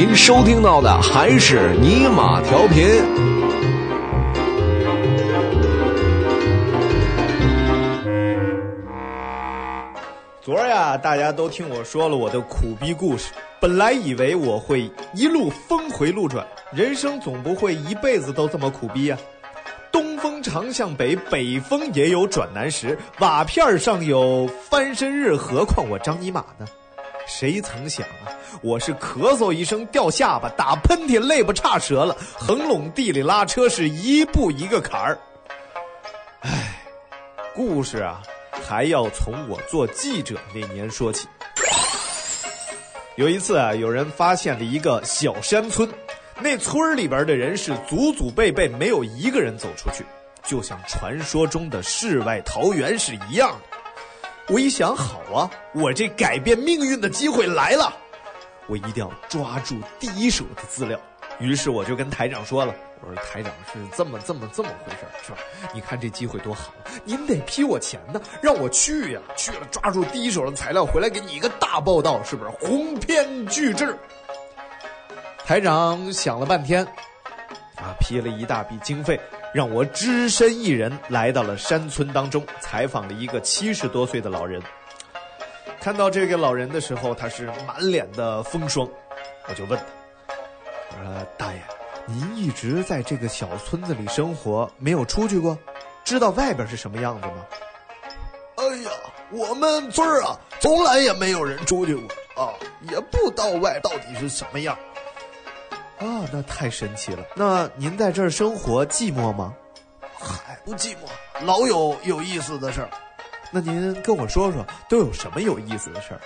您收听到的还是尼玛调频。昨儿呀，大家都听我说了我的苦逼故事。本来以为我会一路峰回路转，人生总不会一辈子都这么苦逼呀。东风常向北，北风也有转南时。瓦片上有翻身日，何况我张尼玛呢？谁曾想啊，我是咳嗽一声掉下巴，打喷嚏肋巴岔折了，横垄地里拉车是一步一个坎儿。唉，故事啊。还要从我做记者那年说起。有一次啊，有人发现了一个小山村，那村里边的人是祖祖辈辈没有一个人走出去，就像传说中的世外桃源是一样的。我一想，好啊，我这改变命运的机会来了，我一定要抓住第一手的资料。于是我就跟台长说了。我说台长是这么这么这么回事是吧？你看这机会多好，您得批我钱呢，让我去呀，去了抓住第一手的材料回来给你一个大报道，是不是鸿篇巨制？台长想了半天，啊，批了一大笔经费，让我只身一人来到了山村当中，采访了一个七十多岁的老人。看到这个老人的时候，他是满脸的风霜，我就问他，我说大爷。您一直在这个小村子里生活，没有出去过，知道外边是什么样子吗？哎呀，我们村儿啊，从来也没有人出去过啊，也不道外到底是什么样。啊，那太神奇了。那您在这儿生活寂寞吗？嗨，不寂寞，老有有意思的事儿。那您跟我说说，都有什么有意思的事儿？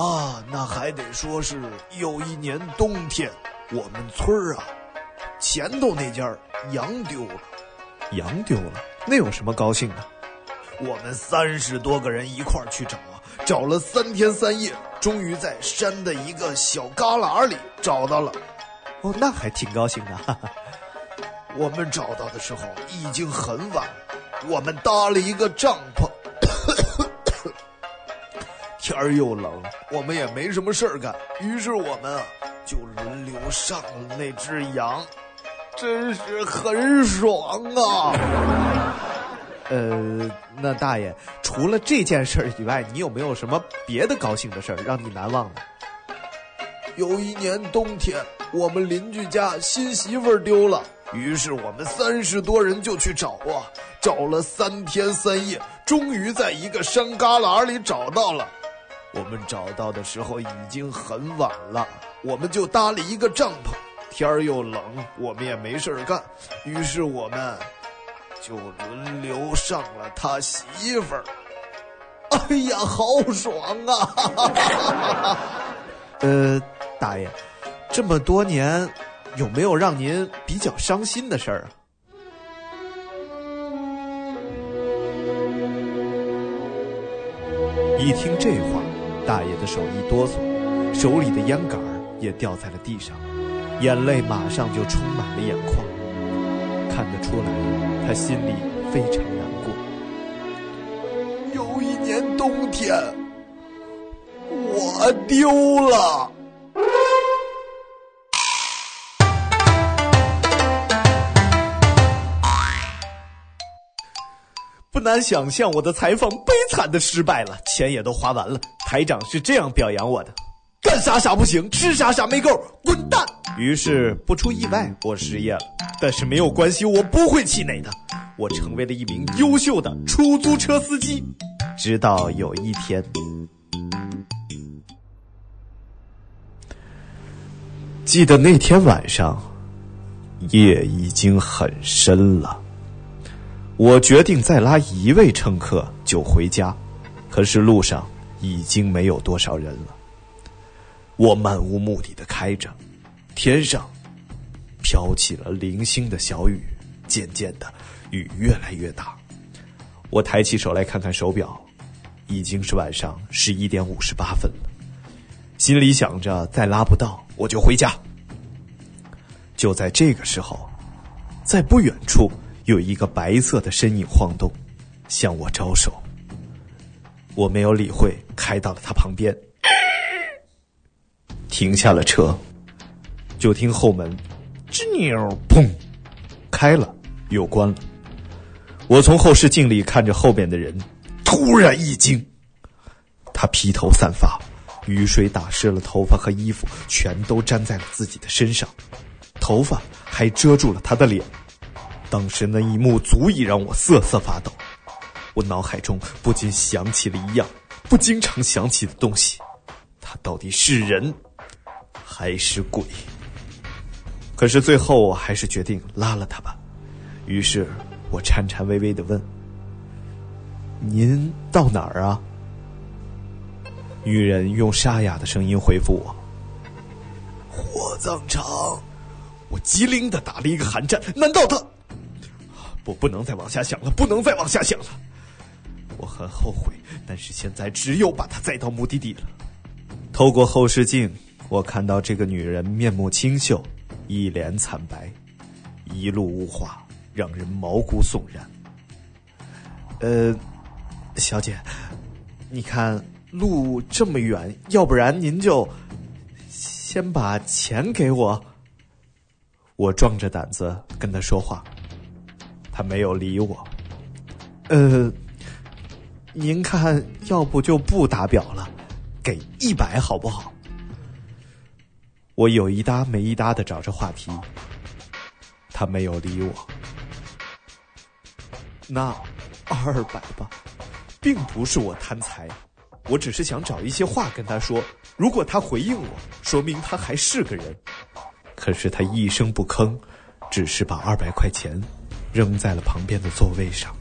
啊，那还得说是有一年冬天。我们村儿啊，前头那家羊丢了，羊丢了，那有什么高兴的？我们三十多个人一块儿去找啊，找了三天三夜，终于在山的一个小旮旯里找到了。哦，那还挺高兴的。哈哈。我们找到的时候已经很晚了，我们搭了一个帐篷，天儿又冷，我们也没什么事儿干，于是我们啊。就轮流上了那只羊，真是很爽啊！呃，那大爷，除了这件事儿以外，你有没有什么别的高兴的事儿让你难忘的？有一年冬天，我们邻居家新媳妇丢了，于是我们三十多人就去找啊，找了三天三夜，终于在一个山旮旯里找到了。我们找到的时候已经很晚了。我们就搭了一个帐篷，天儿又冷，我们也没事干，于是我们就轮流上了他媳妇儿。哎呀，好爽啊！呃，大爷，这么多年，有没有让您比较伤心的事儿啊？一听这话，大爷的手一哆嗦，手里的烟杆。也掉在了地上，眼泪马上就充满了眼眶。看得出来，他心里非常难过。有一年冬天，我丢了。难想象，我的采访悲惨的失败了，钱也都花完了。台长是这样表扬我的。干啥啥不行，吃啥啥没够，滚蛋！于是不出意外，我失业了。但是没有关系，我不会气馁的。我成为了一名优秀的出租车司机。直到有一天，记得那天晚上，夜已经很深了。我决定再拉一位乘客就回家，可是路上已经没有多少人了。我漫无目的的开着，天上飘起了零星的小雨，渐渐的雨越来越大。我抬起手来看看手表，已经是晚上十一点五十八分了。心里想着再拉不到我就回家。就在这个时候，在不远处有一个白色的身影晃动，向我招手。我没有理会，开到了他旁边。停下了车，就听后门吱扭砰开了又关了。我从后视镜里看着后边的人，突然一惊，他披头散发，雨水打湿了头发和衣服，全都粘在了自己的身上，头发还遮住了他的脸。当时那一幕足以让我瑟瑟发抖，我脑海中不禁想起了一样不经常想起的东西：他到底是人还是鬼？可是最后我还是决定拉了他吧。于是我颤颤巍巍的问：“您到哪儿啊？”女人用沙哑的声音回复我：“火葬场。”我机灵的打了一个寒战，难道他？不，不能再往下想了，不能再往下想了。我很后悔，但是现在只有把她载到目的地了。透过后视镜，我看到这个女人面目清秀，一脸惨白，一路无话，让人毛骨悚然。呃，小姐，你看路这么远，要不然您就先把钱给我。我壮着胆子跟他说话，他没有理我。呃，您看，要不就不打表了，给一百好不好？我有一搭没一搭的找着话题，他没有理我。那二百吧，并不是我贪财，我只是想找一些话跟他说。如果他回应我，说明他还是个人。可是他一声不吭，只是把二百块钱扔在了旁边的座位上。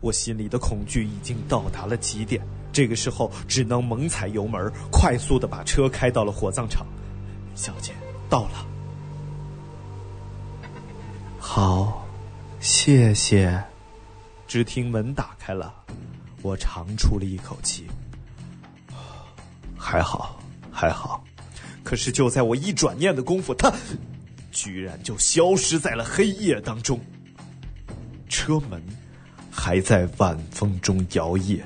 我心里的恐惧已经到达了极点，这个时候只能猛踩油门，快速的把车开到了火葬场。小姐，到了。好，谢谢。只听门打开了，我长出了一口气。还好，还好。可是就在我一转念的功夫，他居然就消失在了黑夜当中。车门还在晚风中摇曳。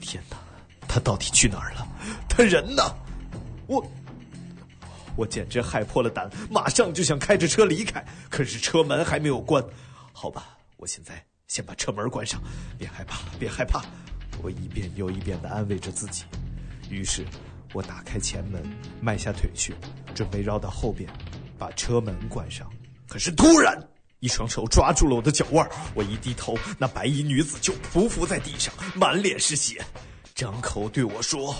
天哪，他到底去哪儿了？他人呢？我我简直害破了胆，马上就想开着车离开。可是车门还没有关。好吧，我现在先把车门关上。别害怕，别害怕。我一遍又一遍的安慰着自己。于是。我打开前门，迈下腿去，准备绕到后边，把车门关上。可是突然，一双手抓住了我的脚腕我一低头，那白衣女子就匍匐在地上，满脸是血，张口对我说：“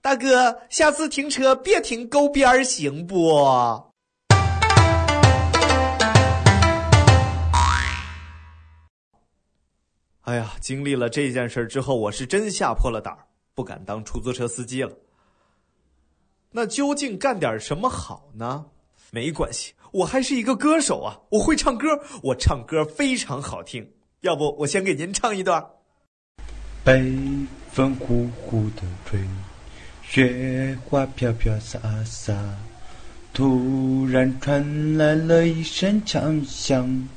大哥，下次停车别停沟边儿行不？”哎呀，经历了这件事之后，我是真吓破了胆儿。不敢当出租车司机了。那究竟干点什么好呢？没关系，我还是一个歌手啊，我会唱歌，我唱歌非常好听。要不我先给您唱一段。北风呼呼的吹，雪花飘飘洒洒，突然传来了一声枪响，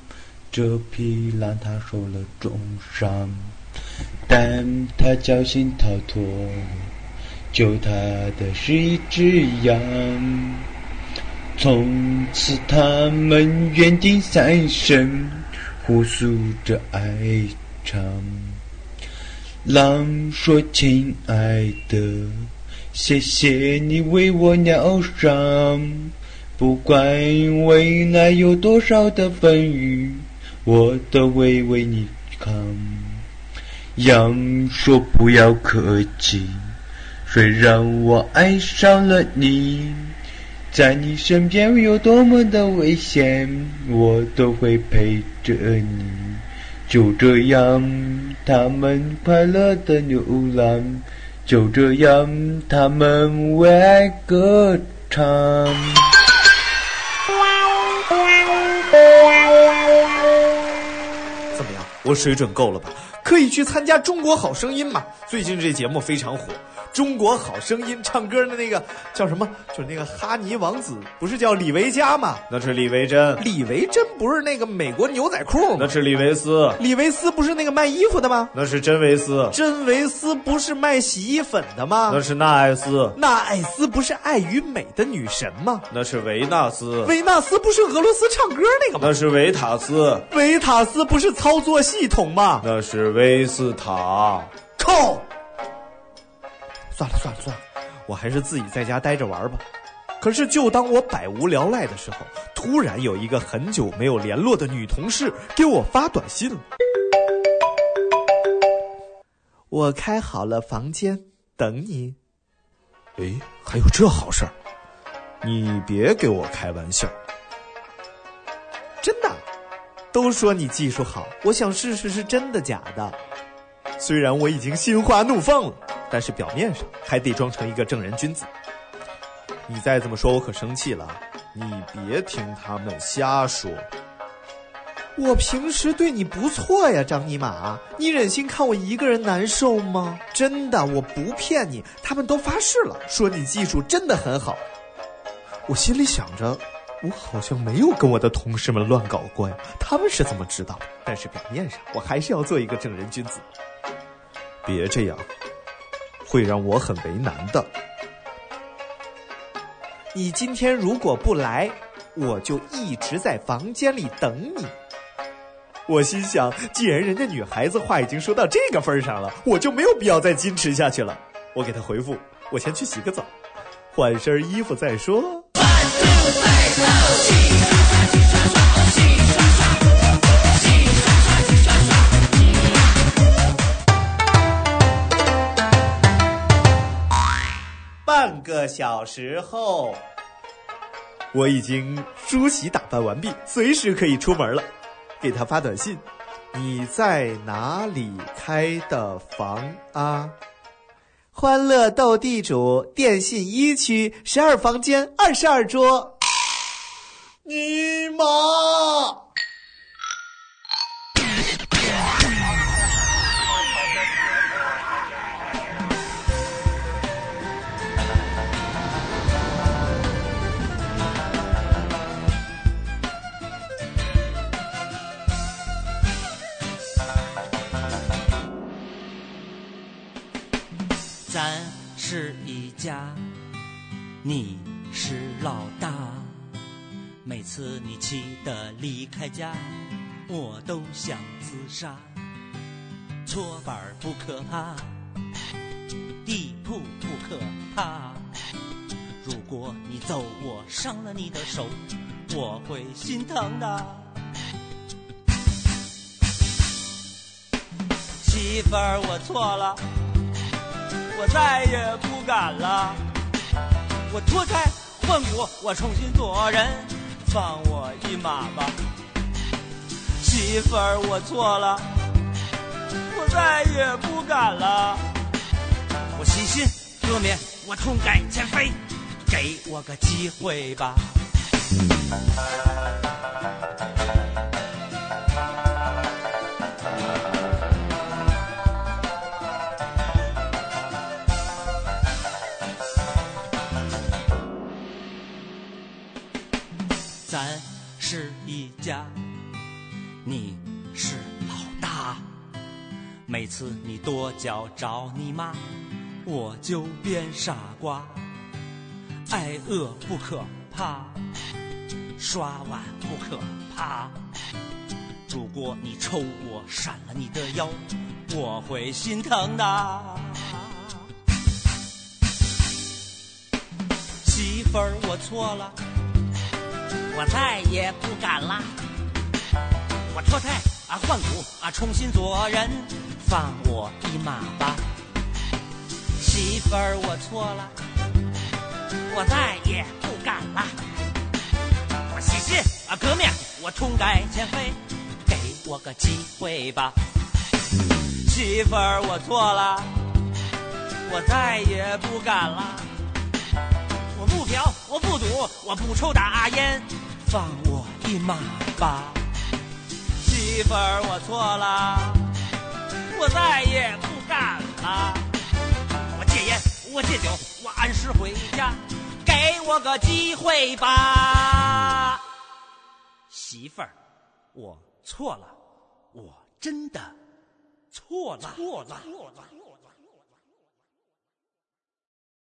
这匹狼它受了重伤。但他侥幸逃脱，救他的是一只羊。从此他们约定三生，互诉着爱长。狼说：“亲爱的，谢谢你为我疗伤，不管未来有多少的风雨，我都会为你扛。”羊说：“不要客气，虽然我爱上了你，在你身边有多么的危险，我都会陪着你。”就这样，他们快乐的流浪；就这样，他们为爱歌唱。怎么样？我水准够了吧？可以去参加《中国好声音》嘛？最近这节目非常火，中国好声音唱歌的那个叫什么？就是那个哈尼王子，不是叫李维嘉吗？那是李维珍，李维珍不是那个美国牛仔裤吗？那是李维斯，李维斯不是那个卖衣服的吗？那是真维斯，真维斯不是卖洗衣粉的吗？那是纳艾斯，纳艾斯不是爱与美的女神吗？那是维纳斯，维纳斯不是俄罗斯唱歌那个吗？那是维塔斯，维塔斯不是操作系统吗？那是维斯塔。靠！算了算了算了，我还是自己在家待着玩吧。可是，就当我百无聊赖的时候，突然有一个很久没有联络的女同事给我发短信了。我开好了房间，等你。哎，还有这好事儿？你别给我开玩笑。真的？都说你技术好，我想试试是真的假的。虽然我已经心花怒放了，但是表面上还得装成一个正人君子。你再这么说，我可生气了。你别听他们瞎说。我平时对你不错呀，张尼玛，你忍心看我一个人难受吗？真的，我不骗你，他们都发誓了，说你技术真的很好。我心里想着，我好像没有跟我的同事们乱搞过呀，他们是怎么知道的？但是表面上，我还是要做一个正人君子。别这样，会让我很为难的。你今天如果不来，我就一直在房间里等你。我心想，既然人家女孩子话已经说到这个份上了，我就没有必要再矜持下去了。我给她回复：我先去洗个澡，换身衣服再说。One, two, three, 个小时后，我已经梳洗打扮完毕，随时可以出门了。给他发短信：“你在哪里开的房啊？”欢乐斗地主电信一区十二房间二十二桌。尼玛！是一家，你是老大。每次你气得离开家，我都想自杀。搓板不可怕，地铺不可怕。如果你揍我，伤了你的手，我会心疼的。媳妇儿，我错了。我再也不敢了，我脱胎换骨，我重新做人，放我一马吧，媳妇儿，我错了，我再也不敢了，我洗心革面，我痛改前非，给我个机会吧。咱是一家，你是老大。每次你跺脚找你妈，我就变傻瓜。挨饿不可怕，刷碗不可怕。如果你抽我闪了你的腰，我会心疼的。媳妇儿，我错了。我再也不敢啦！我脱胎啊换骨啊重新做人，放我一马吧！媳妇儿，我错了，我再也不敢啦！我洗心啊革面，我痛改前非，给我个机会吧！媳妇儿，我错了，我再也不敢啦！我不，抽大烟。放我一马吧，媳妇儿，我错了，我再也不敢了。我戒烟，我戒酒，我按时回家，给我个机会吧，媳妇儿，我错了，我真的，错了，错了，错了。